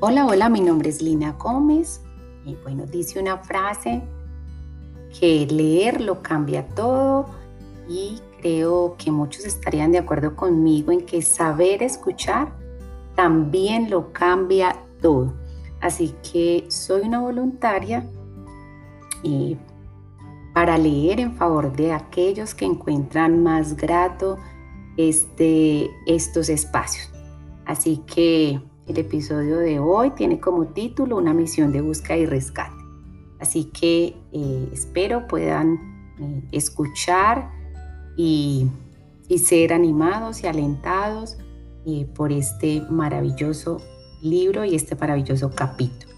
Hola, hola, mi nombre es Lina Gómez y bueno, dice una frase que leer lo cambia todo y creo que muchos estarían de acuerdo conmigo en que saber escuchar también lo cambia todo. Así que soy una voluntaria y para leer en favor de aquellos que encuentran más grato este, estos espacios. Así que el episodio de hoy tiene como título una misión de búsqueda y rescate. Así que eh, espero puedan eh, escuchar y, ser animados y alentados eh, por este maravilloso libro y este maravilloso capítulo.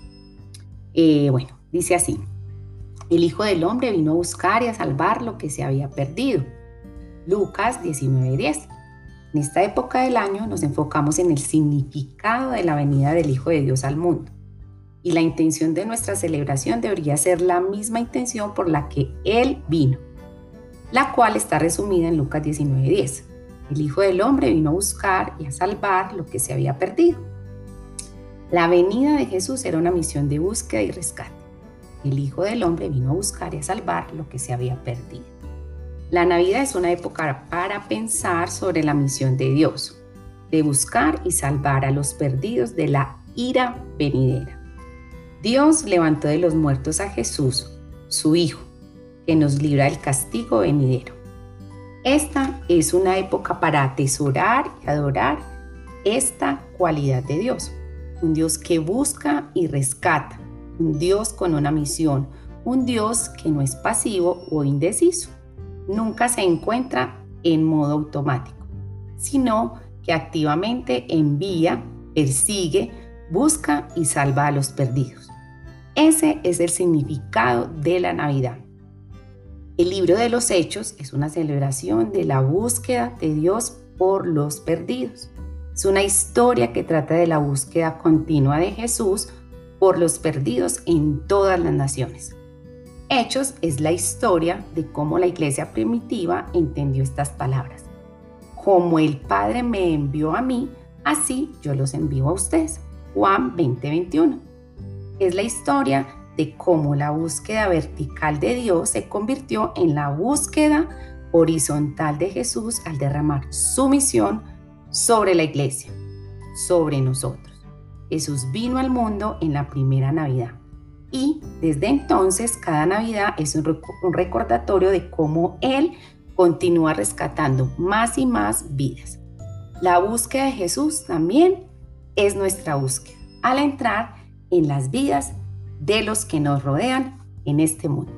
bueno, dice así, el Hijo del Hombre vino a buscar y a salvar lo que se había perdido. Lucas 19:10. En esta época del año nos enfocamos en el significado de la venida del Hijo de Dios al mundo. Y la intención de nuestra celebración debería ser la misma intención por la que Él vino, la cual está resumida en Lucas 19:10. El Hijo del Hombre vino a buscar y a salvar lo que se había perdido. La venida de Jesús era una misión de búsqueda y rescate. El Hijo del Hombre vino a buscar y a salvar lo que se había perdido. La Navidad es una época para pensar sobre la misión de Dios, de buscar y salvar a los perdidos de la ira venidera. Dios levantó de los muertos a Jesús, su Hijo, que nos libra del castigo venidero. Esta es una época para atesorar y adorar esta cualidad de Dios, un Dios que busca y rescata, un Dios con una misión, un Dios que no es pasivo o indeciso nunca se encuentra en modo automático, sino que activamente envía, persigue, busca y salva a los perdidos. Ese es el significado de la Navidad. El libro de los Hechos es una celebración de la búsqueda de Dios por los perdidos. Es una historia que trata de la búsqueda continua de Jesús por los perdidos en todas las naciones. Hechos es la historia de cómo la iglesia primitiva entendió estas palabras. Como el Padre me envió a mí, así yo los envío a ustedes. Juan 20:21. Es la historia de cómo la búsqueda vertical de Dios se convirtió en la búsqueda horizontal de Jesús al derramar su misión sobre la iglesia, sobre nosotros. Jesús vino al mundo en la primera Navidad y desde entonces cada Navidad es un, recordatorio de cómo Él continúa rescatando más y más vidas. La búsqueda de Jesús también es nuestra búsqueda al entrar en las vidas de los que nos rodean en este mundo.